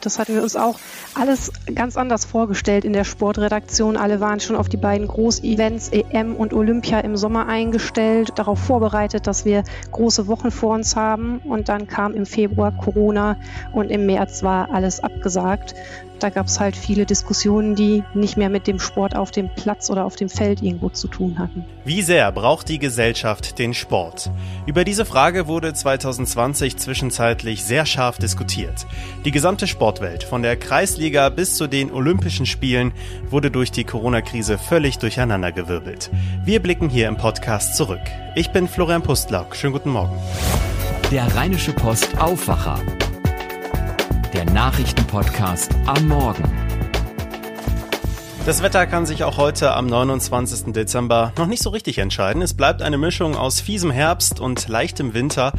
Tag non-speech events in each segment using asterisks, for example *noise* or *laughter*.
Das hatten wir uns auch alles ganz anders vorgestellt in der Sportredaktion. Alle waren schon auf die beiden Großevents EM und Olympia im Sommer eingestellt, darauf vorbereitet, dass wir große Wochen vor uns haben. Und dann kam im Februar Corona und im März war alles abgesagt. Da gab es halt viele Diskussionen, die nicht mehr mit dem Sport auf dem Platz oder auf dem Feld irgendwo zu tun hatten. Wie sehr braucht die Gesellschaft den Sport? Über diese Frage wurde 2020 zwischenzeitlich sehr scharf diskutiert. Die gesamte Sportwelt, von der Kreisliga bis zu den Olympischen Spielen, wurde durch die Corona-Krise völlig durcheinandergewirbelt. Wir blicken hier im Podcast zurück. Ich bin Florian Pustlauk. Schönen guten Morgen. Der Rheinische Post Aufwacher der Nachrichtenpodcast am Morgen. Das Wetter kann sich auch heute am 29. Dezember noch nicht so richtig entscheiden. Es bleibt eine Mischung aus fiesem Herbst und leichtem Winter.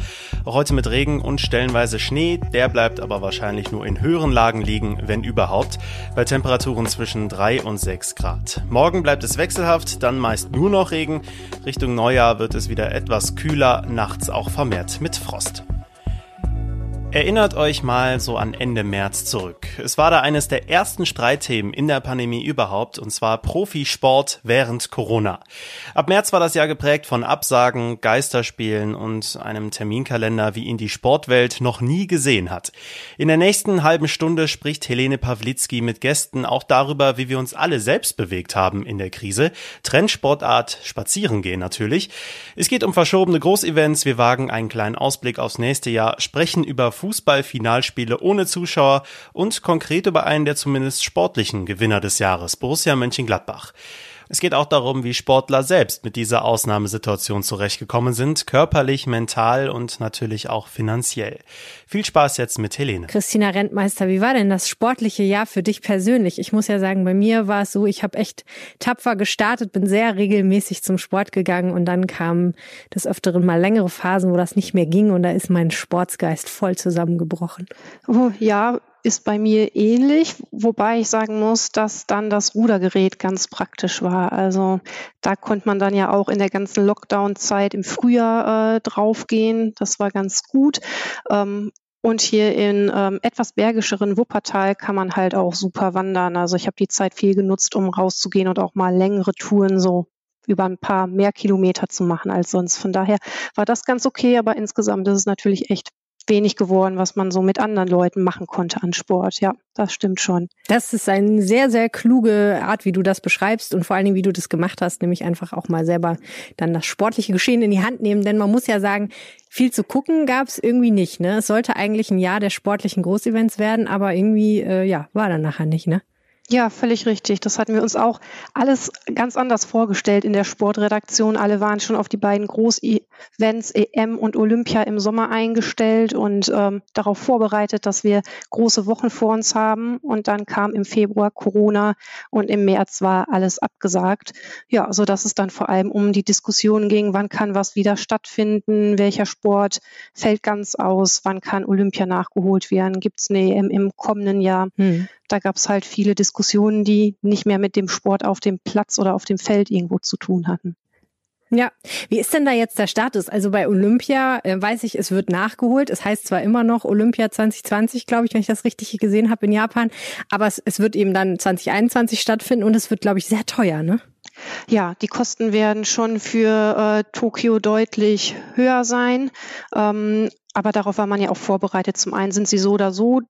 Auch heute mit Regen und stellenweise Schnee. Der bleibt aber wahrscheinlich nur in höheren Lagen liegen, wenn überhaupt, bei Temperaturen zwischen 3 und 6 Grad. Morgen bleibt es wechselhaft, dann meist nur noch Regen. Richtung Neujahr wird es wieder etwas kühler, nachts auch vermehrt mit Frost. Erinnert euch mal so an Ende März zurück. Es war da eines der ersten Streitthemen in der Pandemie überhaupt, und zwar Profisport während Corona. Ab März war das Jahr geprägt von Absagen, Geisterspielen und einem Terminkalender, wie ihn die Sportwelt noch nie gesehen hat. In der nächsten halben Stunde spricht Helene Pawlitzki mit Gästen auch darüber, wie wir uns alle selbst bewegt haben in der Krise. Trendsportart Spazierengehen natürlich. Es geht um verschobene Großevents, wir wagen einen kleinen Ausblick aufs nächste Jahr, sprechen über Fußball-Finalspiele ohne Zuschauer und konkret über einen der zumindest sportlichen Gewinner des Jahres, Borussia Mönchengladbach. Es geht auch darum, wie Sportler selbst mit dieser Ausnahmesituation zurechtgekommen sind, körperlich, mental und natürlich auch finanziell. Viel Spaß jetzt mit Helene. Christina Rentmeister, wie war denn das sportliche Jahr für dich persönlich? Ich muss ja sagen, bei mir war es so, ich habe echt tapfer gestartet, bin sehr regelmäßig zum Sport gegangen und dann kamen des Öfteren mal längere Phasen, wo das nicht mehr ging und da ist mein Sportsgeist voll zusammengebrochen. Oh, ja, ist bei mir ähnlich, wobei ich sagen muss, dass dann das Rudergerät ganz praktisch war. Also da konnte man dann ja auch in der ganzen Lockdown-Zeit im Frühjahr äh, draufgehen. Das war ganz gut. Ähm, und hier in ähm, etwas bergischeren Wuppertal kann man halt auch super wandern. Also ich habe die Zeit viel genutzt, um rauszugehen und auch mal längere Touren so über ein paar mehr Kilometer zu machen als sonst. Von daher war das ganz okay, aber insgesamt ist es natürlich echt wenig geworden, was man so mit anderen Leuten machen konnte an Sport. Ja, das stimmt schon. Das ist eine sehr, sehr kluge Art, wie du das beschreibst und vor allen Dingen, wie du das gemacht hast, nämlich einfach auch mal selber dann das sportliche Geschehen in die Hand nehmen. Denn man muss ja sagen, viel zu gucken gab es irgendwie nicht. Ne? Es sollte eigentlich ein Jahr der sportlichen Großevents werden, aber irgendwie, äh, ja, war dann nachher nicht, ne? Ja, völlig richtig. Das hatten wir uns auch alles ganz anders vorgestellt in der Sportredaktion. Alle waren schon auf die beiden Großevents EM und Olympia im Sommer eingestellt und ähm, darauf vorbereitet, dass wir große Wochen vor uns haben. Und dann kam im Februar Corona und im März war alles abgesagt. Ja, so dass es dann vor allem um die Diskussion ging, wann kann was wieder stattfinden, welcher Sport fällt ganz aus, wann kann Olympia nachgeholt werden, gibt es eine EM im kommenden Jahr. Hm. Da gab es halt viele Diskussionen, die nicht mehr mit dem Sport auf dem Platz oder auf dem Feld irgendwo zu tun hatten. Ja, wie ist denn da jetzt der Status? Also bei Olympia äh, weiß ich, es wird nachgeholt. Es heißt zwar immer noch Olympia 2020, glaube ich, wenn ich das richtig gesehen habe in Japan, aber es, es wird eben dann 2021 stattfinden und es wird, glaube ich, sehr teuer, ne? Ja, die Kosten werden schon für äh, Tokio deutlich höher sein. Ähm, aber darauf war man ja auch vorbereitet. Zum einen sind sie so oder so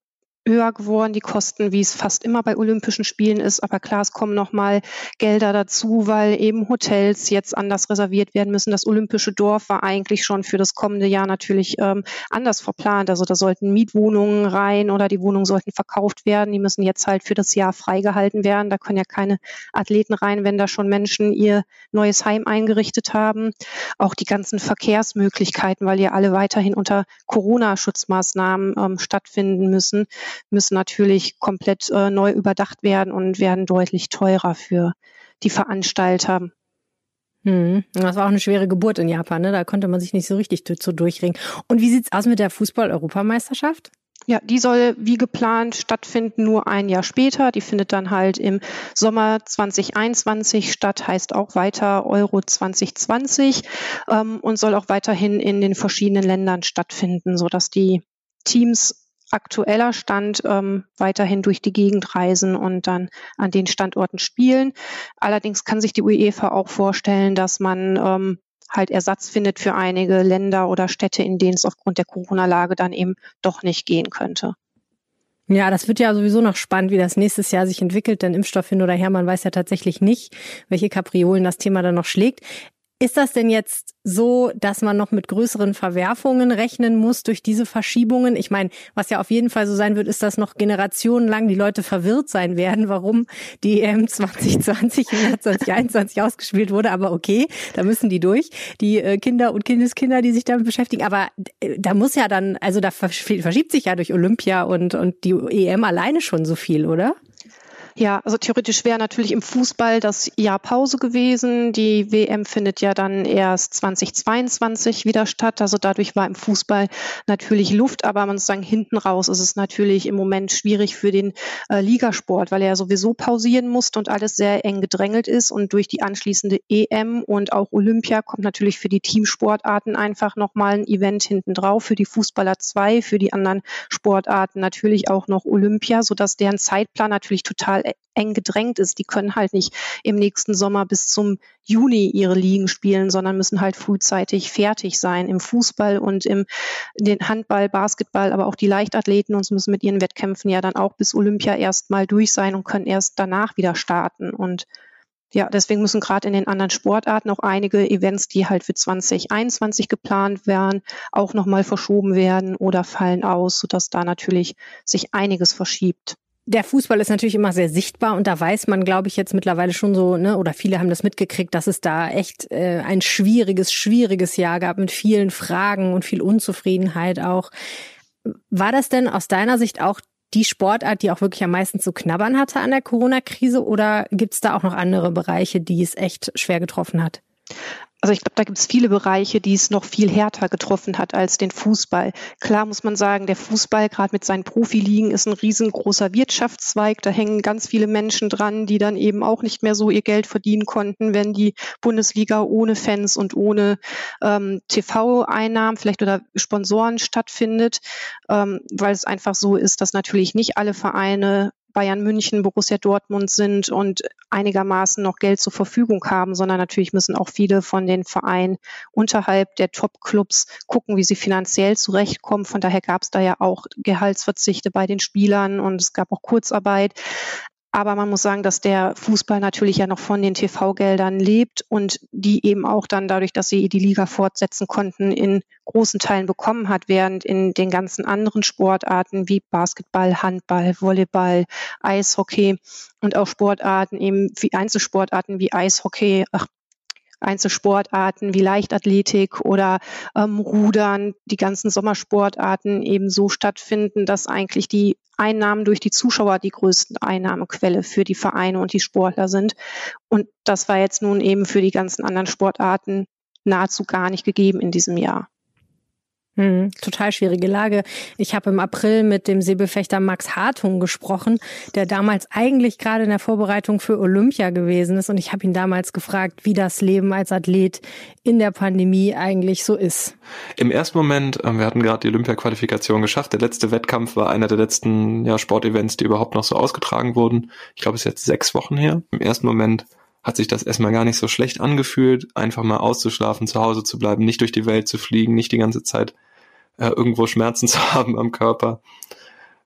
höher geworden, die Kosten, wie es fast immer bei Olympischen Spielen ist. Aber klar, es kommen nochmal Gelder dazu, weil eben Hotels jetzt anders reserviert werden müssen. Das Olympische Dorf war eigentlich schon für das kommende Jahr natürlich ähm, anders verplant. Also da sollten Mietwohnungen rein oder die Wohnungen sollten verkauft werden. Die müssen jetzt halt für das Jahr freigehalten werden. Da können ja keine Athleten rein, wenn da schon Menschen ihr neues Heim eingerichtet haben. Auch die ganzen Verkehrsmöglichkeiten, weil ja alle weiterhin unter Corona-Schutzmaßnahmen ähm, stattfinden müssen müssen natürlich komplett äh, neu überdacht werden und werden deutlich teurer für die Veranstalter. Hm. Das war auch eine schwere Geburt in Japan, ne? Da konnte man sich nicht so richtig so durchringen. Und wie sieht's aus mit der Fußball-Europameisterschaft? Ja, die soll wie geplant stattfinden, nur ein Jahr später. Die findet dann halt im Sommer 2021 statt, heißt auch weiter Euro 2020 ähm, und soll auch weiterhin in den verschiedenen Ländern stattfinden, sodass die Teams aktueller Stand ähm, weiterhin durch die Gegend reisen und dann an den Standorten spielen. Allerdings kann sich die UEFA auch vorstellen, dass man ähm, halt Ersatz findet für einige Länder oder Städte, in denen es aufgrund der Corona-Lage dann eben doch nicht gehen könnte. Ja, das wird ja sowieso noch spannend, wie das nächstes Jahr sich entwickelt, denn Impfstoff hin oder her, man weiß ja tatsächlich nicht, welche Kapriolen das Thema dann noch schlägt. Ist das denn jetzt so, dass man noch mit größeren Verwerfungen rechnen muss durch diese Verschiebungen? Ich meine, was ja auf jeden Fall so sein wird, ist, dass noch generationenlang die Leute verwirrt sein werden, warum die EM 2020 und 2021 ausgespielt wurde. Aber okay, da müssen die durch, die äh, Kinder und Kindeskinder, die sich damit beschäftigen. Aber äh, da muss ja dann, also da verschiebt sich ja durch Olympia und, und die EM alleine schon so viel, oder? Ja, also theoretisch wäre natürlich im Fußball das Jahr Pause gewesen. Die WM findet ja dann erst 2022 wieder statt. Also dadurch war im Fußball natürlich Luft, aber man muss sagen, hinten raus ist es natürlich im Moment schwierig für den äh, Ligasport, weil er ja sowieso pausieren musste und alles sehr eng gedrängelt ist. Und durch die anschließende EM und auch Olympia kommt natürlich für die Teamsportarten einfach nochmal ein Event hinten drauf. Für die Fußballer zwei, für die anderen Sportarten natürlich auch noch Olympia, sodass deren Zeitplan natürlich total eng gedrängt ist. Die können halt nicht im nächsten Sommer bis zum Juni ihre Ligen spielen, sondern müssen halt frühzeitig fertig sein im Fußball und im den Handball, Basketball, aber auch die Leichtathleten und müssen mit ihren Wettkämpfen ja dann auch bis Olympia erstmal durch sein und können erst danach wieder starten und ja, deswegen müssen gerade in den anderen Sportarten auch einige Events, die halt für 2021 geplant wären, auch nochmal verschoben werden oder fallen aus, sodass da natürlich sich einiges verschiebt der Fußball ist natürlich immer sehr sichtbar und da weiß man, glaube ich, jetzt mittlerweile schon so, ne, oder viele haben das mitgekriegt, dass es da echt äh, ein schwieriges, schwieriges Jahr gab mit vielen Fragen und viel Unzufriedenheit auch. War das denn aus deiner Sicht auch die Sportart, die auch wirklich am meisten zu knabbern hatte an der Corona-Krise oder gibt es da auch noch andere Bereiche, die es echt schwer getroffen hat? Also ich glaube, da gibt es viele Bereiche, die es noch viel härter getroffen hat als den Fußball. Klar muss man sagen, der Fußball gerade mit seinen Profiligen ist ein riesengroßer Wirtschaftszweig. Da hängen ganz viele Menschen dran, die dann eben auch nicht mehr so ihr Geld verdienen konnten, wenn die Bundesliga ohne Fans und ohne ähm, TV-Einnahmen vielleicht oder Sponsoren stattfindet, ähm, weil es einfach so ist, dass natürlich nicht alle Vereine Bayern München, Borussia Dortmund sind und einigermaßen noch Geld zur Verfügung haben, sondern natürlich müssen auch viele von den Vereinen unterhalb der Top-Clubs gucken, wie sie finanziell zurechtkommen. Von daher gab es da ja auch Gehaltsverzichte bei den Spielern und es gab auch Kurzarbeit. Aber man muss sagen, dass der Fußball natürlich ja noch von den TV-Geldern lebt und die eben auch dann dadurch, dass sie die Liga fortsetzen konnten, in großen Teilen bekommen hat, während in den ganzen anderen Sportarten wie Basketball, Handball, Volleyball, Eishockey und auch Sportarten eben wie Einzelsportarten wie Eishockey, ach, Einzelsportarten wie Leichtathletik oder ähm, Rudern, die ganzen Sommersportarten eben so stattfinden, dass eigentlich die Einnahmen durch die Zuschauer die größten Einnahmequelle für die Vereine und die Sportler sind. Und das war jetzt nun eben für die ganzen anderen Sportarten nahezu gar nicht gegeben in diesem Jahr. Hm, total schwierige Lage. Ich habe im April mit dem Säbelfechter Max Hartung gesprochen, der damals eigentlich gerade in der Vorbereitung für Olympia gewesen ist. Und ich habe ihn damals gefragt, wie das Leben als Athlet in der Pandemie eigentlich so ist. Im ersten Moment, ähm, wir hatten gerade die Olympia-Qualifikation geschafft. Der letzte Wettkampf war einer der letzten ja, Sportevents, die überhaupt noch so ausgetragen wurden. Ich glaube, es ist jetzt sechs Wochen her. Im ersten Moment hat sich das erstmal gar nicht so schlecht angefühlt, einfach mal auszuschlafen, zu Hause zu bleiben, nicht durch die Welt zu fliegen, nicht die ganze Zeit äh, irgendwo Schmerzen *laughs* zu haben am Körper.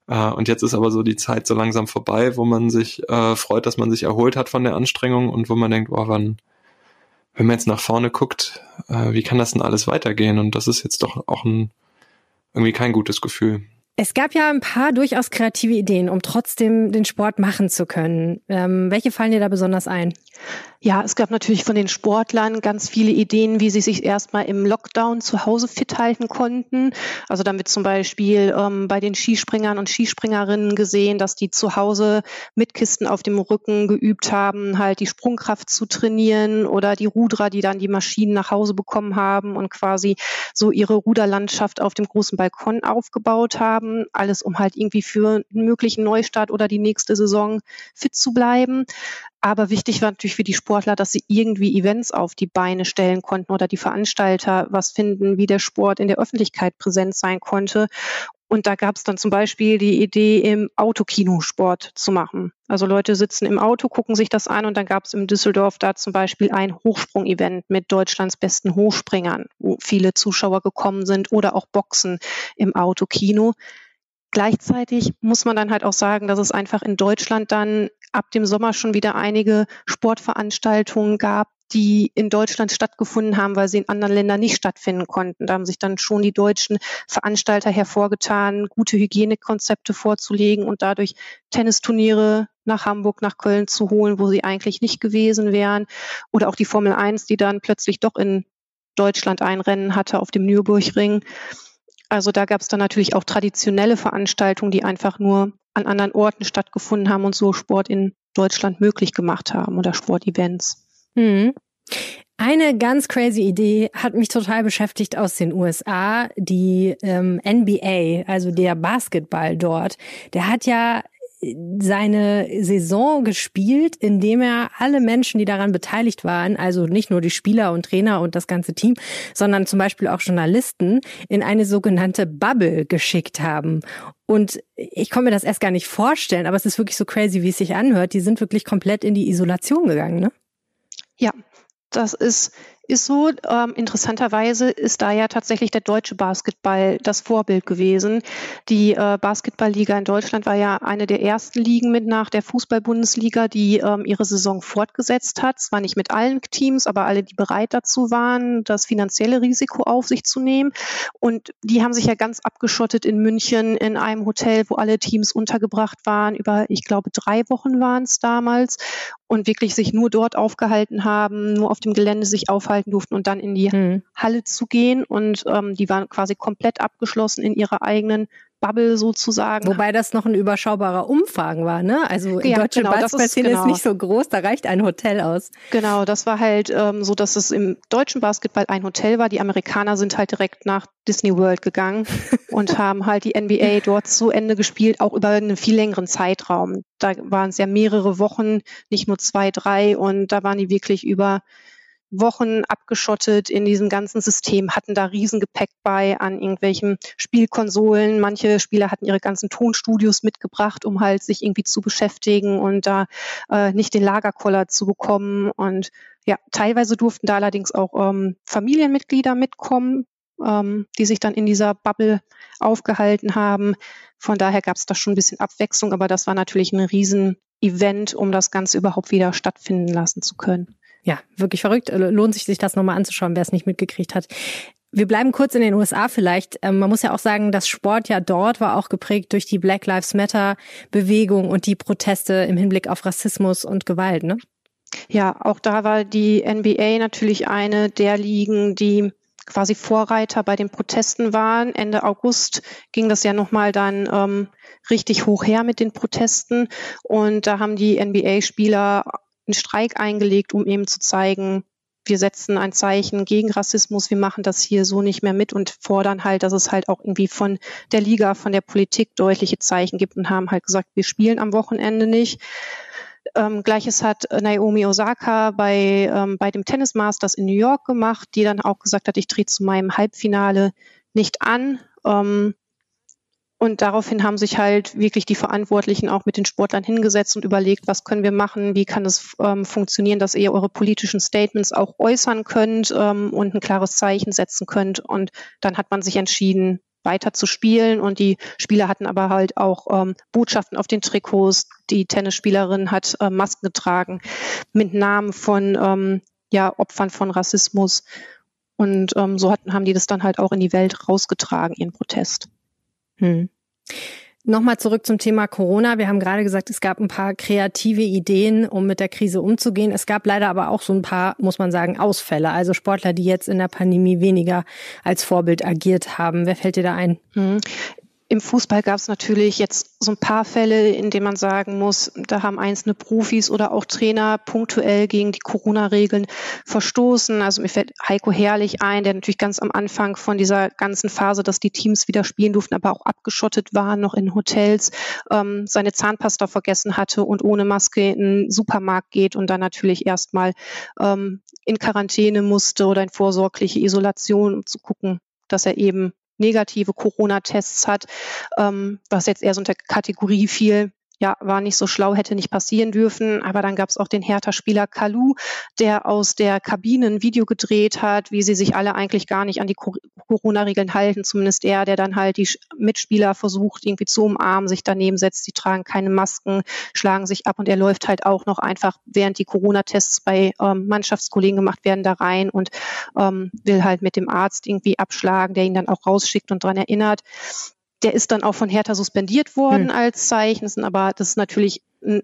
Äh, und jetzt ist aber so die Zeit so langsam vorbei, wo man sich äh, freut, dass man sich erholt hat von der Anstrengung und wo man denkt, oh, wann, wenn man jetzt nach vorne guckt, äh, wie kann das denn alles weitergehen? Und das ist jetzt doch auch ein irgendwie kein gutes Gefühl. Es gab ja ein paar durchaus kreative Ideen, um trotzdem den Sport machen zu können. Ähm, welche fallen dir da besonders ein? Ja, es gab natürlich von den Sportlern ganz viele Ideen, wie sie sich erstmal im Lockdown zu Hause fit halten konnten. Also damit zum Beispiel ähm, bei den Skispringern und Skispringerinnen gesehen, dass die zu Hause mit Kisten auf dem Rücken geübt haben, halt die Sprungkraft zu trainieren oder die Ruderer, die dann die Maschinen nach Hause bekommen haben und quasi so ihre Ruderlandschaft auf dem großen Balkon aufgebaut haben. Alles, um halt irgendwie für einen möglichen Neustart oder die nächste Saison fit zu bleiben. Aber wichtig war natürlich für die Sportler, dass sie irgendwie Events auf die Beine stellen konnten oder die Veranstalter was finden, wie der Sport in der Öffentlichkeit präsent sein konnte. Und da gab es dann zum Beispiel die Idee, im Autokino Sport zu machen. Also Leute sitzen im Auto, gucken sich das an und dann gab es im Düsseldorf da zum Beispiel ein Hochsprung-Event mit Deutschlands besten Hochspringern, wo viele Zuschauer gekommen sind oder auch Boxen im Autokino. Gleichzeitig muss man dann halt auch sagen, dass es einfach in Deutschland dann ab dem Sommer schon wieder einige Sportveranstaltungen gab, die in Deutschland stattgefunden haben, weil sie in anderen Ländern nicht stattfinden konnten. Da haben sich dann schon die deutschen Veranstalter hervorgetan, gute Hygienekonzepte vorzulegen und dadurch Tennisturniere nach Hamburg, nach Köln zu holen, wo sie eigentlich nicht gewesen wären. Oder auch die Formel 1, die dann plötzlich doch in Deutschland ein Rennen hatte auf dem Nürburgring. Also da gab es dann natürlich auch traditionelle Veranstaltungen, die einfach nur an anderen Orten stattgefunden haben und so Sport in Deutschland möglich gemacht haben oder Sportevents. Hm. Eine ganz crazy Idee hat mich total beschäftigt aus den USA. Die ähm, NBA, also der Basketball dort, der hat ja seine Saison gespielt, indem er alle Menschen, die daran beteiligt waren, also nicht nur die Spieler und Trainer und das ganze Team, sondern zum Beispiel auch Journalisten, in eine sogenannte Bubble geschickt haben. Und ich kann mir das erst gar nicht vorstellen, aber es ist wirklich so crazy, wie es sich anhört. Die sind wirklich komplett in die Isolation gegangen, ne? Ja, das ist ist so. Ähm, interessanterweise ist da ja tatsächlich der deutsche Basketball das Vorbild gewesen. Die äh, Basketballliga in Deutschland war ja eine der ersten Ligen mit nach der Fußball-Bundesliga, die ähm, ihre Saison fortgesetzt hat. Zwar nicht mit allen Teams, aber alle, die bereit dazu waren, das finanzielle Risiko auf sich zu nehmen. Und die haben sich ja ganz abgeschottet in München in einem Hotel, wo alle Teams untergebracht waren. Über, ich glaube, drei Wochen waren es damals und wirklich sich nur dort aufgehalten haben, nur auf dem Gelände sich aufhalten durften und dann in die mhm. Halle zu gehen. Und ähm, die waren quasi komplett abgeschlossen in ihrer eigenen Bubble sozusagen. Wobei das noch ein überschaubarer Umfang war, ne? Also die ja, deutsche genau, Basketballszene ist, genau. ist, nicht so groß, da reicht ein Hotel aus. Genau, das war halt ähm, so, dass es im deutschen Basketball ein Hotel war. Die Amerikaner sind halt direkt nach Disney World gegangen *laughs* und haben halt die NBA dort zu Ende gespielt, auch über einen viel längeren Zeitraum. Da waren es ja mehrere Wochen, nicht nur zwei, drei und da waren die wirklich über Wochen abgeschottet in diesem ganzen System, hatten da Riesengepäck bei an irgendwelchen Spielkonsolen. Manche Spieler hatten ihre ganzen Tonstudios mitgebracht, um halt sich irgendwie zu beschäftigen und da äh, nicht den Lagerkoller zu bekommen. Und ja, teilweise durften da allerdings auch ähm, Familienmitglieder mitkommen, ähm, die sich dann in dieser Bubble aufgehalten haben. Von daher gab es da schon ein bisschen Abwechslung, aber das war natürlich ein Riesenevent, um das Ganze überhaupt wieder stattfinden lassen zu können ja, wirklich verrückt. Äh, lohnt sich, sich das nochmal anzuschauen, wer es nicht mitgekriegt hat. Wir bleiben kurz in den USA vielleicht. Ähm, man muss ja auch sagen, das Sport ja dort war auch geprägt durch die Black Lives Matter Bewegung und die Proteste im Hinblick auf Rassismus und Gewalt, ne? Ja, auch da war die NBA natürlich eine der Ligen, die quasi Vorreiter bei den Protesten waren. Ende August ging das ja nochmal dann ähm, richtig hoch her mit den Protesten. Und da haben die NBA-Spieler einen Streik eingelegt, um eben zu zeigen, wir setzen ein Zeichen gegen Rassismus, wir machen das hier so nicht mehr mit und fordern halt, dass es halt auch irgendwie von der Liga, von der Politik deutliche Zeichen gibt und haben halt gesagt, wir spielen am Wochenende nicht. Ähm, Gleiches hat Naomi Osaka bei, ähm, bei dem Tennis Masters in New York gemacht, die dann auch gesagt hat, ich trete zu meinem Halbfinale nicht an. Ähm, und daraufhin haben sich halt wirklich die Verantwortlichen auch mit den Sportlern hingesetzt und überlegt, was können wir machen, wie kann es ähm, funktionieren, dass ihr eure politischen Statements auch äußern könnt ähm, und ein klares Zeichen setzen könnt. Und dann hat man sich entschieden, weiter zu spielen. Und die Spieler hatten aber halt auch ähm, Botschaften auf den Trikots. Die Tennisspielerin hat äh, Masken getragen mit Namen von ähm, ja, Opfern von Rassismus. Und ähm, so hatten, haben die das dann halt auch in die Welt rausgetragen, ihren Protest. Hm. Nochmal zurück zum Thema Corona. Wir haben gerade gesagt, es gab ein paar kreative Ideen, um mit der Krise umzugehen. Es gab leider aber auch so ein paar, muss man sagen, Ausfälle. Also Sportler, die jetzt in der Pandemie weniger als Vorbild agiert haben. Wer fällt dir da ein? Im Fußball gab es natürlich jetzt so ein paar Fälle, in denen man sagen muss, da haben einzelne Profis oder auch Trainer punktuell gegen die Corona-Regeln verstoßen. Also mir fällt Heiko Herrlich ein, der natürlich ganz am Anfang von dieser ganzen Phase, dass die Teams wieder spielen durften, aber auch abgeschottet waren, noch in Hotels, ähm, seine Zahnpasta vergessen hatte und ohne Maske in den Supermarkt geht und dann natürlich erstmal ähm, in Quarantäne musste oder in vorsorgliche Isolation, um zu gucken, dass er eben negative Corona-Tests hat, ähm, was jetzt eher so unter Kategorie fiel, ja, war nicht so schlau, hätte nicht passieren dürfen. Aber dann gab es auch den Hertha-Spieler Kalu, der aus der Kabine ein Video gedreht hat, wie sie sich alle eigentlich gar nicht an die Corona-Regeln halten. Zumindest er, der dann halt die Mitspieler versucht, irgendwie zu umarmen, sich daneben setzt. Die tragen keine Masken, schlagen sich ab und er läuft halt auch noch einfach, während die Corona-Tests bei ähm, Mannschaftskollegen gemacht werden, da rein und ähm, will halt mit dem Arzt irgendwie abschlagen, der ihn dann auch rausschickt und dran erinnert. Der ist dann auch von Hertha suspendiert worden hm. als Zeichen. Aber das ist natürlich ein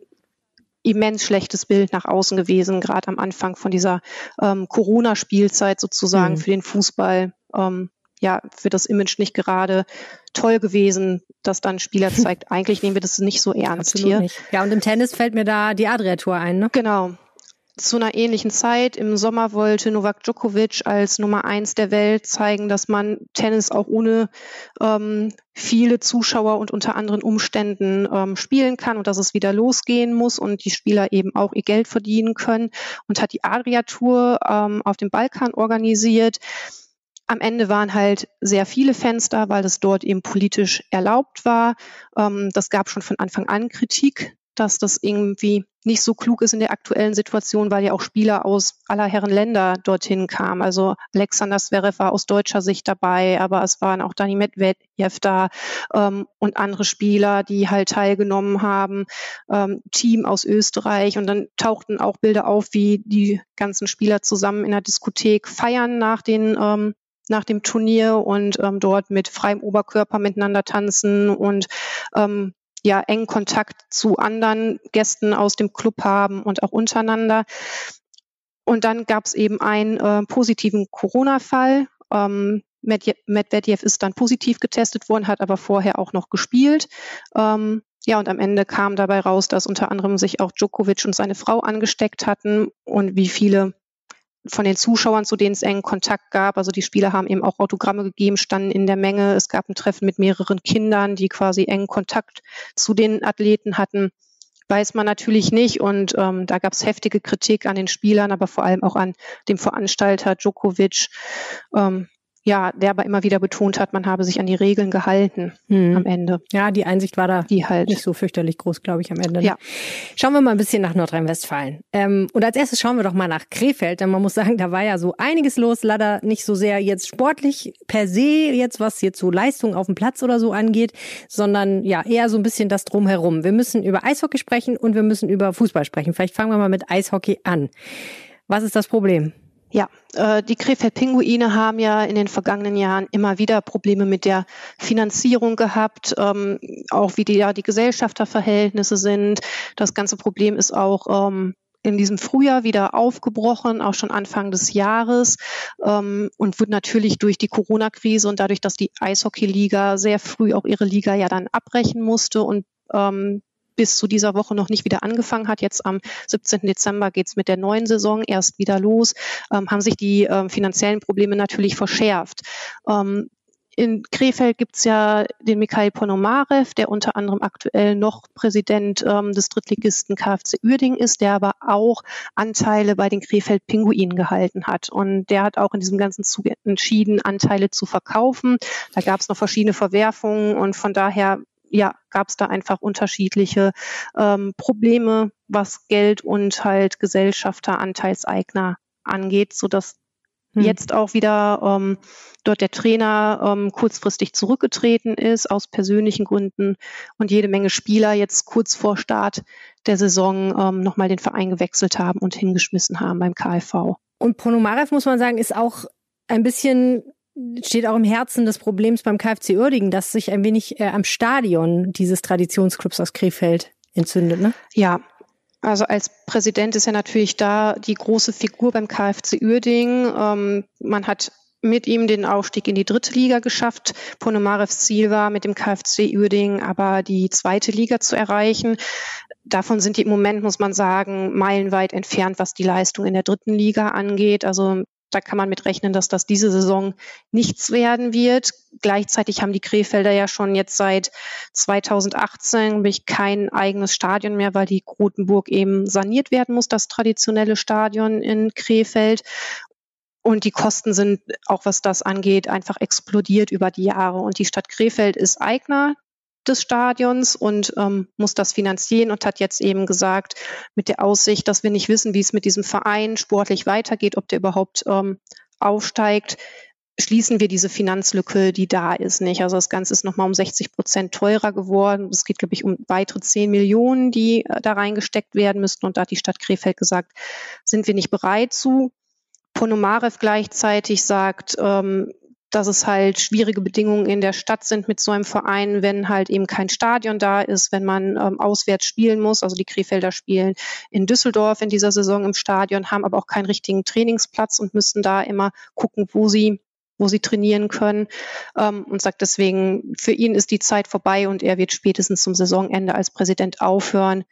immens schlechtes Bild nach außen gewesen, gerade am Anfang von dieser ähm, Corona-Spielzeit sozusagen hm. für den Fußball. Ähm, ja, für das Image nicht gerade toll gewesen, dass dann Spieler *laughs* zeigt, eigentlich nehmen wir das nicht so ernst Absolut hier. Nicht. Ja, und im Tennis fällt mir da die Adria-Tour ein, ne? Genau zu einer ähnlichen Zeit im Sommer wollte Novak Djokovic als Nummer eins der Welt zeigen, dass man Tennis auch ohne ähm, viele Zuschauer und unter anderen Umständen ähm, spielen kann und dass es wieder losgehen muss und die Spieler eben auch ihr Geld verdienen können und hat die Adria Tour ähm, auf dem Balkan organisiert. Am Ende waren halt sehr viele Fans da, weil es dort eben politisch erlaubt war. Ähm, das gab schon von Anfang an Kritik dass das irgendwie nicht so klug ist in der aktuellen Situation, weil ja auch Spieler aus aller Herren Länder dorthin kamen. Also Alexander Zverev war aus deutscher Sicht dabei, aber es waren auch Dani Medvedev da ähm, und andere Spieler, die halt teilgenommen haben, ähm, Team aus Österreich. Und dann tauchten auch Bilder auf, wie die ganzen Spieler zusammen in der Diskothek feiern nach den ähm, nach dem Turnier und ähm, dort mit freiem Oberkörper miteinander tanzen und ähm, ja engen Kontakt zu anderen Gästen aus dem Club haben und auch untereinander. Und dann gab es eben einen äh, positiven Corona-Fall. Ähm, Medvedev ist dann positiv getestet worden, hat aber vorher auch noch gespielt. Ähm, ja, und am Ende kam dabei raus, dass unter anderem sich auch Djokovic und seine Frau angesteckt hatten und wie viele von den Zuschauern, zu denen es engen Kontakt gab. Also die Spieler haben eben auch Autogramme gegeben, standen in der Menge. Es gab ein Treffen mit mehreren Kindern, die quasi engen Kontakt zu den Athleten hatten. Weiß man natürlich nicht und ähm, da gab es heftige Kritik an den Spielern, aber vor allem auch an dem Veranstalter Djokovic. Ähm, ja, der aber immer wieder betont hat, man habe sich an die Regeln gehalten hm. am Ende. Ja, die Einsicht war da die halt. nicht so fürchterlich groß, glaube ich, am Ende. Ne? Ja. Schauen wir mal ein bisschen nach Nordrhein-Westfalen. Ähm, und als erstes schauen wir doch mal nach Krefeld, denn man muss sagen, da war ja so einiges los, leider nicht so sehr jetzt sportlich per se, jetzt was jetzt so Leistung auf dem Platz oder so angeht, sondern ja eher so ein bisschen das drumherum. Wir müssen über Eishockey sprechen und wir müssen über Fußball sprechen. Vielleicht fangen wir mal mit Eishockey an. Was ist das Problem? Ja, äh, die Krefeld-Pinguine haben ja in den vergangenen Jahren immer wieder Probleme mit der Finanzierung gehabt, ähm, auch wie die, ja, die Gesellschafterverhältnisse sind. Das ganze Problem ist auch ähm, in diesem Frühjahr wieder aufgebrochen, auch schon Anfang des Jahres ähm, und wird natürlich durch die Corona-Krise und dadurch, dass die Eishockey-Liga sehr früh auch ihre Liga ja dann abbrechen musste und ähm, bis zu dieser Woche noch nicht wieder angefangen hat. Jetzt am 17. Dezember geht's mit der neuen Saison erst wieder los, ähm, haben sich die ähm, finanziellen Probleme natürlich verschärft. Ähm, in Krefeld gibt's ja den Mikhail Ponomarev, der unter anderem aktuell noch Präsident ähm, des Drittligisten KfC Uerding ist, der aber auch Anteile bei den Krefeld Pinguinen gehalten hat. Und der hat auch in diesem ganzen Zug entschieden, Anteile zu verkaufen. Da gab's noch verschiedene Verwerfungen und von daher ja, gab es da einfach unterschiedliche ähm, Probleme, was Geld und halt Gesellschafter, Anteilseigner angeht, so dass hm. jetzt auch wieder ähm, dort der Trainer ähm, kurzfristig zurückgetreten ist aus persönlichen Gründen und jede Menge Spieler jetzt kurz vor Start der Saison ähm, nochmal den Verein gewechselt haben und hingeschmissen haben beim KfV. Und Ponomarev, muss man sagen, ist auch ein bisschen steht auch im Herzen des Problems beim KfC Uerdingen, dass sich ein wenig äh, am Stadion dieses Traditionsclubs aus Krefeld entzündet, ne? Ja. Also als Präsident ist er natürlich da die große Figur beim KfC Uerdingen. Ähm, man hat mit ihm den Aufstieg in die dritte Liga geschafft. Ponomarevs Ziel war, mit dem KfC Uerdingen aber die zweite Liga zu erreichen. Davon sind die im Moment, muss man sagen, meilenweit entfernt, was die Leistung in der dritten Liga angeht. Also da kann man mit rechnen, dass das diese Saison nichts werden wird. Gleichzeitig haben die Krefelder ja schon jetzt seit 2018 kein eigenes Stadion mehr, weil die Grotenburg eben saniert werden muss, das traditionelle Stadion in Krefeld. und die Kosten sind, auch was das angeht, einfach explodiert über die Jahre. Und die Stadt Krefeld ist Eigner des Stadions und ähm, muss das finanzieren und hat jetzt eben gesagt, mit der Aussicht, dass wir nicht wissen, wie es mit diesem Verein sportlich weitergeht, ob der überhaupt ähm, aufsteigt, schließen wir diese Finanzlücke, die da ist, nicht. Also das Ganze ist nochmal um 60 Prozent teurer geworden. Es geht, glaube ich, um weitere 10 Millionen, die äh, da reingesteckt werden müssten. Und da hat die Stadt Krefeld gesagt, sind wir nicht bereit zu. Ponomarev gleichzeitig sagt, ähm, dass es halt schwierige Bedingungen in der Stadt sind mit so einem Verein, wenn halt eben kein Stadion da ist, wenn man ähm, auswärts spielen muss. Also die Krefelder spielen in Düsseldorf in dieser Saison im Stadion, haben aber auch keinen richtigen Trainingsplatz und müssen da immer gucken, wo sie wo sie trainieren können ähm, und sagt deswegen, für ihn ist die Zeit vorbei und er wird spätestens zum Saisonende als Präsident aufhören,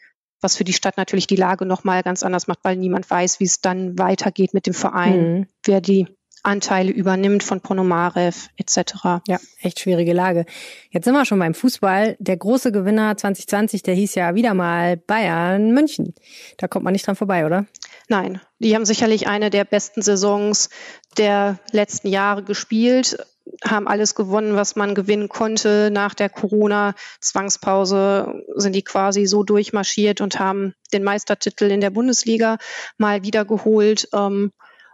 was für die Stadt natürlich die Lage nochmal ganz anders macht, weil niemand weiß, wie es dann weitergeht mit dem Verein, mhm. wer die Anteile übernimmt von Ponomarev etc. Ja, echt schwierige Lage. Jetzt sind wir schon beim Fußball. Der große Gewinner 2020, der hieß ja wieder mal Bayern München. Da kommt man nicht dran vorbei, oder? Nein, die haben sicherlich eine der besten Saisons der letzten Jahre gespielt, haben alles gewonnen, was man gewinnen konnte. Nach der Corona-Zwangspause sind die quasi so durchmarschiert und haben den Meistertitel in der Bundesliga mal wieder geholt. Ähm,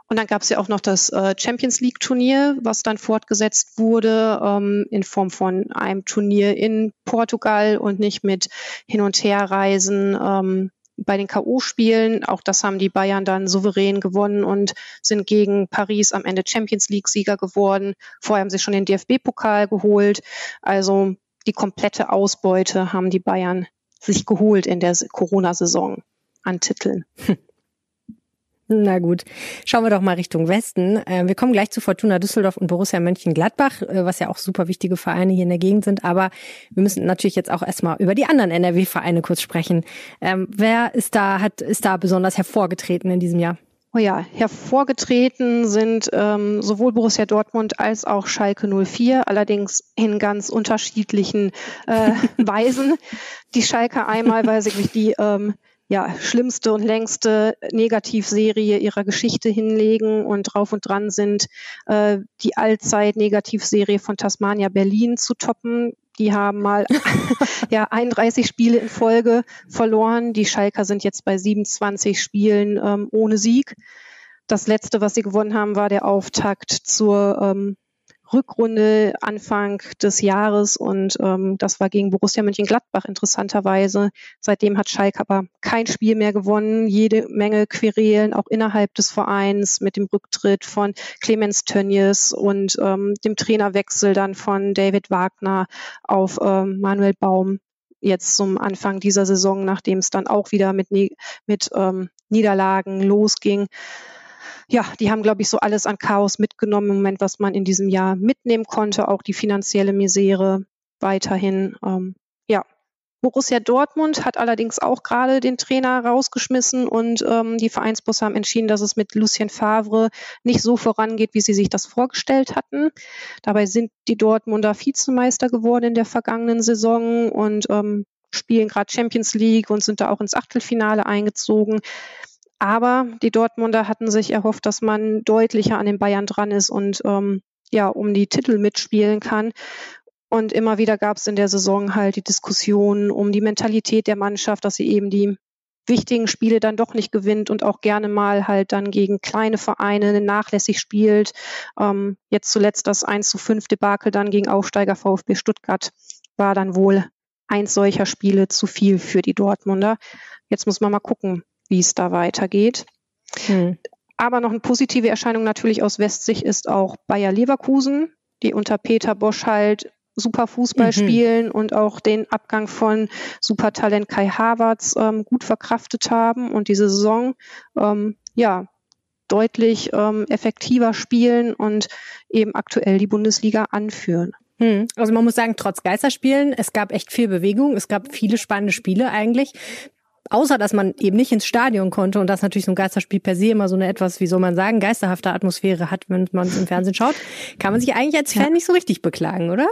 und dann gab es ja auch noch das äh, Champions League Turnier, was dann fortgesetzt wurde ähm, in Form von einem Turnier in Portugal und nicht mit Hin- und Herreisen ähm, bei den K.O.-Spielen. Auch das haben die Bayern dann souverän gewonnen und sind gegen Paris am Ende Champions League-Sieger geworden. Vorher haben sie schon den DFB-Pokal geholt. Also die komplette Ausbeute haben die Bayern sich geholt in der Corona-Saison an Titeln. *laughs* Na gut, schauen wir doch mal Richtung Westen. Äh, wir kommen gleich zu Fortuna Düsseldorf und Borussia Mönchengladbach, äh, was ja auch super wichtige Vereine hier in der Gegend sind. Aber wir müssen natürlich jetzt auch erstmal über die anderen NRW-Vereine kurz sprechen. Ähm, wer ist da, hat, ist da besonders hervorgetreten in diesem Jahr? Oh ja, hervorgetreten sind ähm, sowohl Borussia Dortmund als auch Schalke 04, allerdings in ganz unterschiedlichen äh, *laughs* Weisen. Die Schalke einmal, weil sie die ähm, ja, schlimmste und längste Negativserie ihrer Geschichte hinlegen und drauf und dran sind, äh, die Allzeit-Negativserie von Tasmania Berlin zu toppen. Die haben mal *laughs* ja 31 Spiele in Folge verloren. Die Schalker sind jetzt bei 27 Spielen ähm, ohne Sieg. Das letzte, was sie gewonnen haben, war der Auftakt zur ähm, Rückrunde Anfang des Jahres und ähm, das war gegen Borussia Mönchengladbach interessanterweise. Seitdem hat Schalke aber kein Spiel mehr gewonnen, jede Menge Querelen auch innerhalb des Vereins mit dem Rücktritt von Clemens Tönnies und ähm, dem Trainerwechsel dann von David Wagner auf ähm, Manuel Baum jetzt zum Anfang dieser Saison, nachdem es dann auch wieder mit, mit ähm, Niederlagen losging ja, die haben, glaube ich, so alles an Chaos mitgenommen im Moment, was man in diesem Jahr mitnehmen konnte, auch die finanzielle Misere weiterhin. Ähm, ja, Borussia Dortmund hat allerdings auch gerade den Trainer rausgeschmissen und ähm, die Vereinsbosse haben entschieden, dass es mit Lucien Favre nicht so vorangeht, wie sie sich das vorgestellt hatten. Dabei sind die Dortmunder Vizemeister geworden in der vergangenen Saison und ähm, spielen gerade Champions League und sind da auch ins Achtelfinale eingezogen. Aber die Dortmunder hatten sich erhofft, dass man deutlicher an den Bayern dran ist und ähm, ja, um die Titel mitspielen kann. Und immer wieder gab es in der Saison halt die Diskussion um die Mentalität der Mannschaft, dass sie eben die wichtigen Spiele dann doch nicht gewinnt und auch gerne mal halt dann gegen kleine Vereine nachlässig spielt. Ähm, jetzt zuletzt das 1 zu 5 Debakel dann gegen Aufsteiger VfB Stuttgart war dann wohl eins solcher Spiele zu viel für die Dortmunder. Jetzt muss man mal gucken, wie es da weitergeht. Hm. Aber noch eine positive Erscheinung natürlich aus Westsicht ist auch Bayer Leverkusen, die unter Peter Bosch halt super Fußball mhm. spielen und auch den Abgang von Supertalent Kai Havertz ähm, gut verkraftet haben und diese Saison ähm, ja deutlich ähm, effektiver spielen und eben aktuell die Bundesliga anführen. Hm. Also man muss sagen, trotz Geisterspielen, es gab echt viel Bewegung, es gab viele spannende Spiele eigentlich außer dass man eben nicht ins Stadion konnte und das natürlich so ein Geisterspiel per se immer so eine etwas, wie soll man sagen, geisterhafte Atmosphäre hat, wenn man es im Fernsehen schaut, kann man sich eigentlich als Fan ja. nicht so richtig beklagen, oder?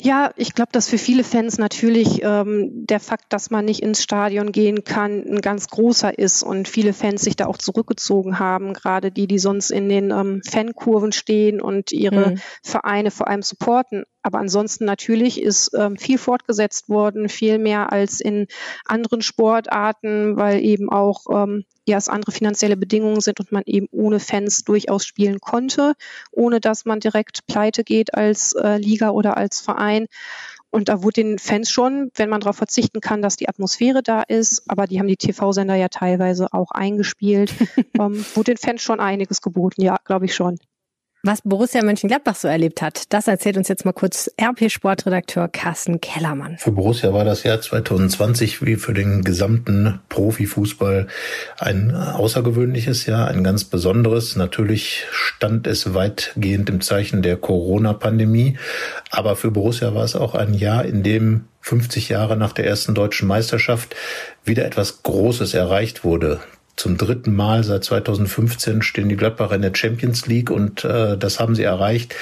Ja, ich glaube, dass für viele Fans natürlich ähm, der Fakt, dass man nicht ins Stadion gehen kann, ein ganz großer ist und viele Fans sich da auch zurückgezogen haben, gerade die, die sonst in den ähm, Fankurven stehen und ihre mhm. Vereine vor allem supporten. Aber ansonsten natürlich ist ähm, viel fortgesetzt worden, viel mehr als in anderen Sportarten, weil eben auch ähm, ja, es andere finanzielle Bedingungen sind und man eben ohne Fans durchaus spielen konnte, ohne dass man direkt pleite geht als äh, Liga oder als Verein. Und da wurde den Fans schon, wenn man darauf verzichten kann, dass die Atmosphäre da ist, aber die haben die TV-Sender ja teilweise auch eingespielt, *laughs* ähm, wurde den Fans schon einiges geboten, ja, glaube ich schon. Was Borussia Mönchengladbach so erlebt hat, das erzählt uns jetzt mal kurz RP-Sportredakteur Carsten Kellermann. Für Borussia war das Jahr 2020 wie für den gesamten Profifußball ein außergewöhnliches Jahr, ein ganz besonderes. Natürlich stand es weitgehend im Zeichen der Corona-Pandemie, aber für Borussia war es auch ein Jahr, in dem 50 Jahre nach der ersten deutschen Meisterschaft wieder etwas Großes erreicht wurde zum dritten Mal seit 2015 stehen die Gladbacher in der Champions League und äh, das haben sie erreicht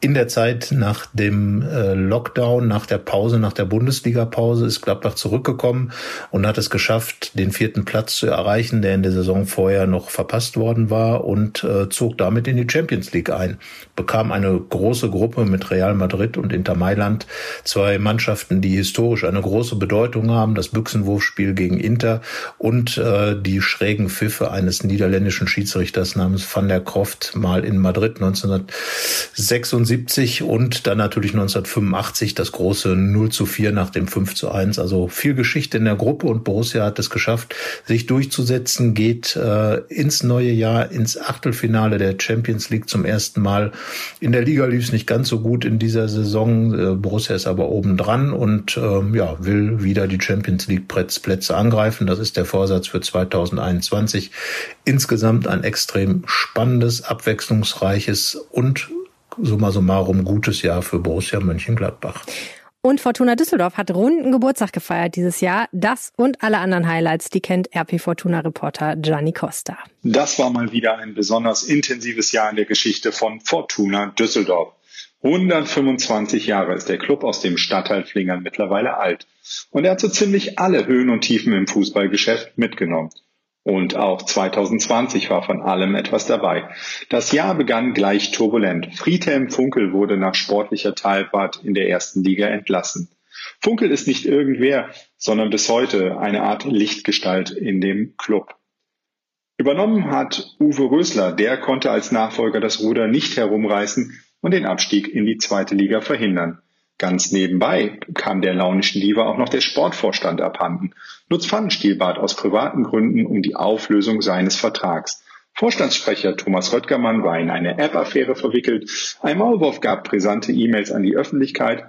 in der Zeit nach dem äh, Lockdown, nach der Pause, nach der Bundesliga-Pause ist Gladbach zurückgekommen und hat es geschafft, den vierten Platz zu erreichen, der in der Saison vorher noch verpasst worden war und äh, zog damit in die Champions League ein. Bekam eine große Gruppe mit Real Madrid und Inter Mailand, zwei Mannschaften, die historisch eine große Bedeutung haben, das Büchsenwurfspiel gegen Inter und äh, die schrägen Pfiffe eines niederländischen Schiedsrichters namens Van der Croft mal in Madrid 1976 und dann natürlich 1985 das große 0 zu 4 nach dem 5 zu 1. Also viel Geschichte in der Gruppe und Borussia hat es geschafft, sich durchzusetzen, geht äh, ins neue Jahr, ins Achtelfinale der Champions League zum ersten Mal. In der Liga lief es nicht ganz so gut in dieser Saison. Äh, Borussia ist aber oben dran und äh, ja, will wieder die Champions League Plätze angreifen. Das ist der Vorsatz für 2021. 2020 insgesamt ein extrem spannendes, abwechslungsreiches und summa summarum gutes Jahr für Borussia Mönchengladbach. Und Fortuna Düsseldorf hat runden Geburtstag gefeiert dieses Jahr. Das und alle anderen Highlights, die kennt RP Fortuna Reporter Gianni Costa. Das war mal wieder ein besonders intensives Jahr in der Geschichte von Fortuna Düsseldorf. 125 Jahre ist der Club aus dem Stadtteil Flingern mittlerweile alt. Und er hat so ziemlich alle Höhen und Tiefen im Fußballgeschäft mitgenommen. Und auch 2020 war von allem etwas dabei. Das Jahr begann gleich turbulent. Friedhelm Funkel wurde nach sportlicher Teilfahrt in der ersten Liga entlassen. Funkel ist nicht irgendwer, sondern bis heute eine Art Lichtgestalt in dem Club. Übernommen hat Uwe Rösler, der konnte als Nachfolger das Ruder nicht herumreißen und den Abstieg in die zweite Liga verhindern. Ganz nebenbei kam der launischen Diva auch noch der Sportvorstand abhanden. Lutz Pfannenstiel bat aus privaten Gründen um die Auflösung seines Vertrags. Vorstandssprecher Thomas Röttgermann war in eine App-Affäre verwickelt. Ein Maulwurf gab brisante E-Mails an die Öffentlichkeit.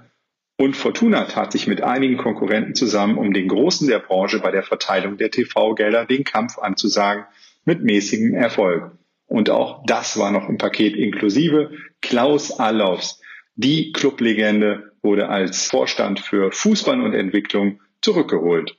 Und Fortuna tat sich mit einigen Konkurrenten zusammen, um den Großen der Branche bei der Verteilung der TV-Gelder den Kampf anzusagen, mit mäßigem Erfolg. Und auch das war noch im Paket inklusive. Klaus Allofs, die Clublegende, wurde als Vorstand für Fußball und Entwicklung zurückgeholt.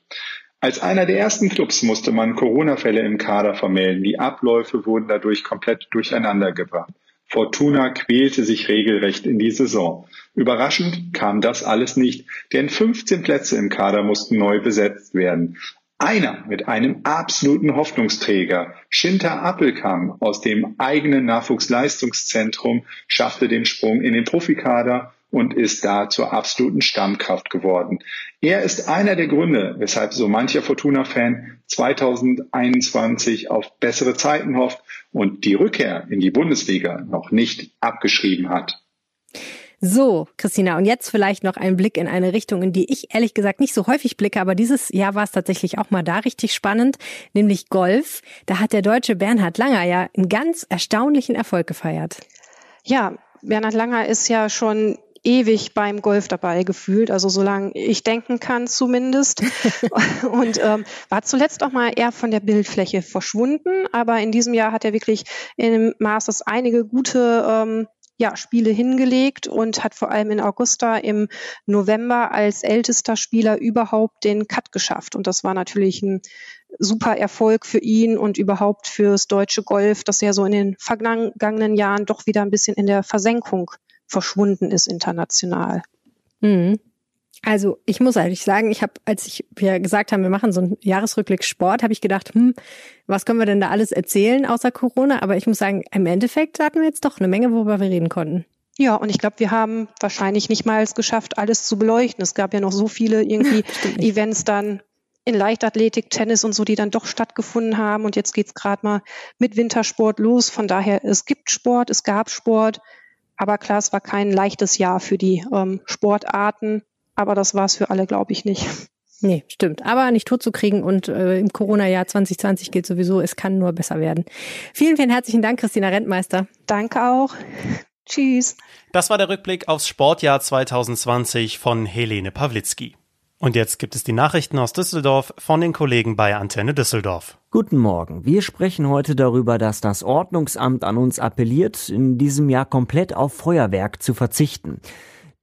Als einer der ersten Clubs musste man Corona-Fälle im Kader vermelden. Die Abläufe wurden dadurch komplett durcheinander gebracht. Fortuna quälte sich regelrecht in die Saison. Überraschend kam das alles nicht, denn 15 Plätze im Kader mussten neu besetzt werden. Einer mit einem absoluten Hoffnungsträger, Schinter Appelkamp aus dem eigenen Nachwuchsleistungszentrum, schaffte den Sprung in den Profikader und ist da zur absoluten Stammkraft geworden. Er ist einer der Gründe, weshalb so mancher Fortuna-Fan 2021 auf bessere Zeiten hofft und die Rückkehr in die Bundesliga noch nicht abgeschrieben hat. So, Christina, und jetzt vielleicht noch ein Blick in eine Richtung, in die ich ehrlich gesagt nicht so häufig blicke, aber dieses Jahr war es tatsächlich auch mal da richtig spannend, nämlich Golf. Da hat der deutsche Bernhard Langer ja einen ganz erstaunlichen Erfolg gefeiert. Ja, Bernhard Langer ist ja schon ewig beim Golf dabei gefühlt, also solange ich denken kann zumindest. *laughs* und ähm, war zuletzt auch mal eher von der Bildfläche verschwunden, aber in diesem Jahr hat er wirklich im Masters einige gute ähm, ja, Spiele hingelegt und hat vor allem in Augusta im November als ältester Spieler überhaupt den Cut geschafft. Und das war natürlich ein super Erfolg für ihn und überhaupt fürs deutsche Golf, das ja so in den vergangenen Jahren doch wieder ein bisschen in der Versenkung verschwunden ist international. Mhm. Also ich muss ehrlich sagen, ich habe, als ich wir gesagt haben, wir machen so einen Jahresrückblick Sport, habe ich gedacht, hm, was können wir denn da alles erzählen außer Corona? Aber ich muss sagen, im Endeffekt hatten wir jetzt doch eine Menge, worüber wir reden konnten. Ja, und ich glaube, wir haben wahrscheinlich nicht mal es geschafft, alles zu beleuchten. Es gab ja noch so viele irgendwie *laughs* Events dann in Leichtathletik, Tennis und so, die dann doch stattgefunden haben. Und jetzt geht's gerade mal mit Wintersport los. Von daher, es gibt Sport, es gab Sport. Aber klar, es war kein leichtes Jahr für die ähm, Sportarten. Aber das war es für alle, glaube ich, nicht. Nee, stimmt. Aber nicht tot zu kriegen und äh, im Corona-Jahr 2020 gilt sowieso, es kann nur besser werden. Vielen, vielen herzlichen Dank, Christina Rentmeister. Danke auch. Tschüss. Das war der Rückblick aufs Sportjahr 2020 von Helene Pawlitzki. Und jetzt gibt es die Nachrichten aus Düsseldorf von den Kollegen bei Antenne Düsseldorf. Guten Morgen. Wir sprechen heute darüber, dass das Ordnungsamt an uns appelliert, in diesem Jahr komplett auf Feuerwerk zu verzichten.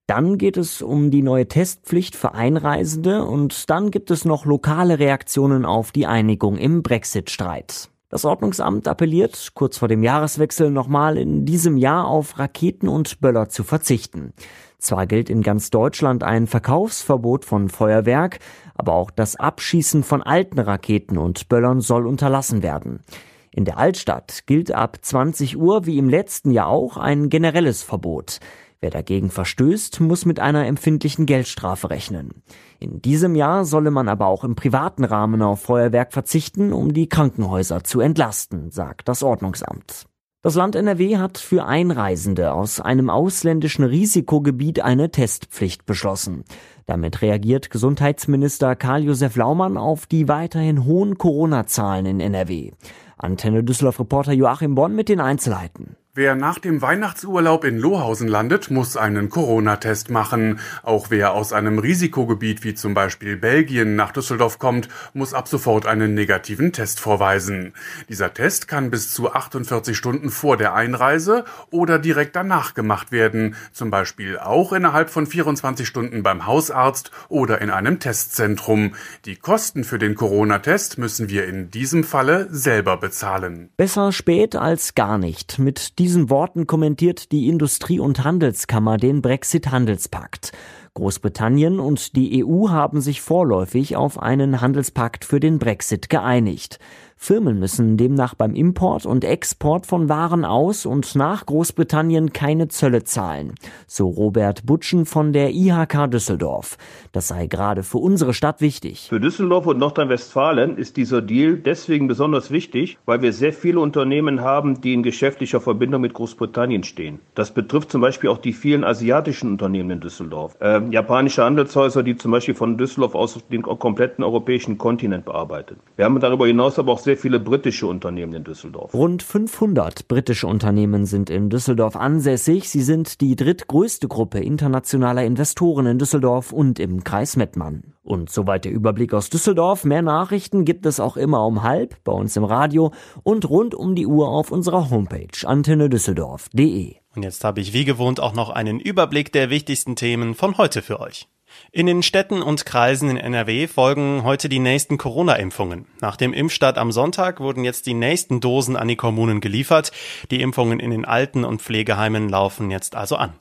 Dann geht es um die neue Testpflicht für Einreisende und dann gibt es noch lokale Reaktionen auf die Einigung im Brexit-Streit. Das Ordnungsamt appelliert kurz vor dem Jahreswechsel nochmal in diesem Jahr auf Raketen und Böller zu verzichten. Zwar gilt in ganz Deutschland ein Verkaufsverbot von Feuerwerk, aber auch das Abschießen von alten Raketen und Böllern soll unterlassen werden. In der Altstadt gilt ab 20 Uhr wie im letzten Jahr auch ein generelles Verbot. Wer dagegen verstößt, muss mit einer empfindlichen Geldstrafe rechnen. In diesem Jahr solle man aber auch im privaten Rahmen auf Feuerwerk verzichten, um die Krankenhäuser zu entlasten, sagt das Ordnungsamt. Das Land NRW hat für Einreisende aus einem ausländischen Risikogebiet eine Testpflicht beschlossen. Damit reagiert Gesundheitsminister Karl-Josef Laumann auf die weiterhin hohen Corona-Zahlen in NRW. Antenne Düsseldorf Reporter Joachim Bonn mit den Einzelheiten. Wer nach dem Weihnachtsurlaub in Lohausen landet, muss einen Corona-Test machen. Auch wer aus einem Risikogebiet wie zum Beispiel Belgien nach Düsseldorf kommt, muss ab sofort einen negativen Test vorweisen. Dieser Test kann bis zu 48 Stunden vor der Einreise oder direkt danach gemacht werden, zum Beispiel auch innerhalb von 24 Stunden beim Hausarzt oder in einem Testzentrum. Die Kosten für den Corona-Test müssen wir in diesem Falle selber bezahlen. Besser spät als gar nicht. Mit diesen Worten kommentiert die Industrie- und Handelskammer den Brexit-Handelspakt. Großbritannien und die EU haben sich vorläufig auf einen Handelspakt für den Brexit geeinigt. Firmen müssen demnach beim Import und Export von Waren aus und nach Großbritannien keine Zölle zahlen. So Robert Butschen von der IHK Düsseldorf. Das sei gerade für unsere Stadt wichtig. Für Düsseldorf und Nordrhein-Westfalen ist dieser Deal deswegen besonders wichtig, weil wir sehr viele Unternehmen haben, die in geschäftlicher Verbindung mit Großbritannien stehen. Das betrifft zum Beispiel auch die vielen asiatischen Unternehmen in Düsseldorf. Äh, japanische Handelshäuser, die zum Beispiel von Düsseldorf aus den kompletten europäischen Kontinent bearbeiten. Wir haben darüber hinaus aber auch sehr sehr viele britische Unternehmen in Düsseldorf. Rund 500 britische Unternehmen sind in Düsseldorf ansässig. Sie sind die drittgrößte Gruppe internationaler Investoren in Düsseldorf und im Kreis Mettmann. Und soweit der Überblick aus Düsseldorf. Mehr Nachrichten gibt es auch immer um halb bei uns im Radio und rund um die Uhr auf unserer Homepage antennedüsseldorf.de. Und jetzt habe ich wie gewohnt auch noch einen Überblick der wichtigsten Themen von heute für euch. In den Städten und Kreisen in NRW folgen heute die nächsten Corona-Impfungen. Nach dem Impfstart am Sonntag wurden jetzt die nächsten Dosen an die Kommunen geliefert. Die Impfungen in den Alten- und Pflegeheimen laufen jetzt also an.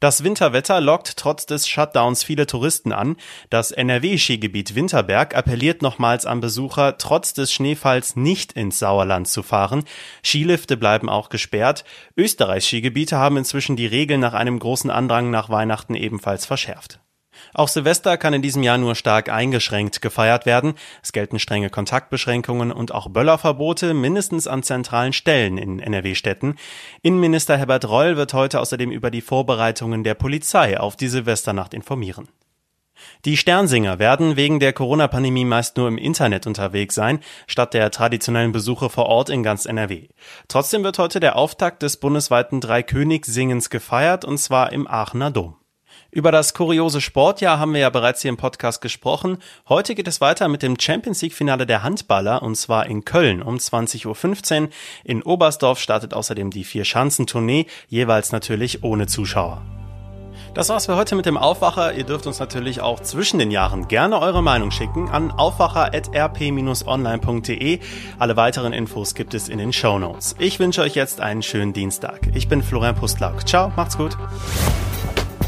Das Winterwetter lockt trotz des Shutdowns viele Touristen an. Das NRW-Skigebiet Winterberg appelliert nochmals an Besucher, trotz des Schneefalls nicht ins Sauerland zu fahren. Skilifte bleiben auch gesperrt. Österreichs Skigebiete haben inzwischen die Regeln nach einem großen Andrang nach Weihnachten ebenfalls verschärft. Auch Silvester kann in diesem Jahr nur stark eingeschränkt gefeiert werden. Es gelten strenge Kontaktbeschränkungen und auch Böllerverbote mindestens an zentralen Stellen in NRW-Städten. Innenminister Herbert Reul wird heute außerdem über die Vorbereitungen der Polizei auf die Silvesternacht informieren. Die Sternsinger werden wegen der Corona-Pandemie meist nur im Internet unterwegs sein, statt der traditionellen Besuche vor Ort in ganz NRW. Trotzdem wird heute der Auftakt des bundesweiten Dreikönig-Singens gefeiert, und zwar im Aachener Dom. Über das kuriose Sportjahr haben wir ja bereits hier im Podcast gesprochen. Heute geht es weiter mit dem Champions League Finale der Handballer und zwar in Köln um 20.15 Uhr. In Oberstdorf startet außerdem die Vier-Schanzentournee, jeweils natürlich ohne Zuschauer. Das war's für heute mit dem Aufwacher. Ihr dürft uns natürlich auch zwischen den Jahren gerne eure Meinung schicken an aufwacher.rp-online.de. Alle weiteren Infos gibt es in den Show Notes. Ich wünsche euch jetzt einen schönen Dienstag. Ich bin Florian Pustlauk. Ciao, macht's gut.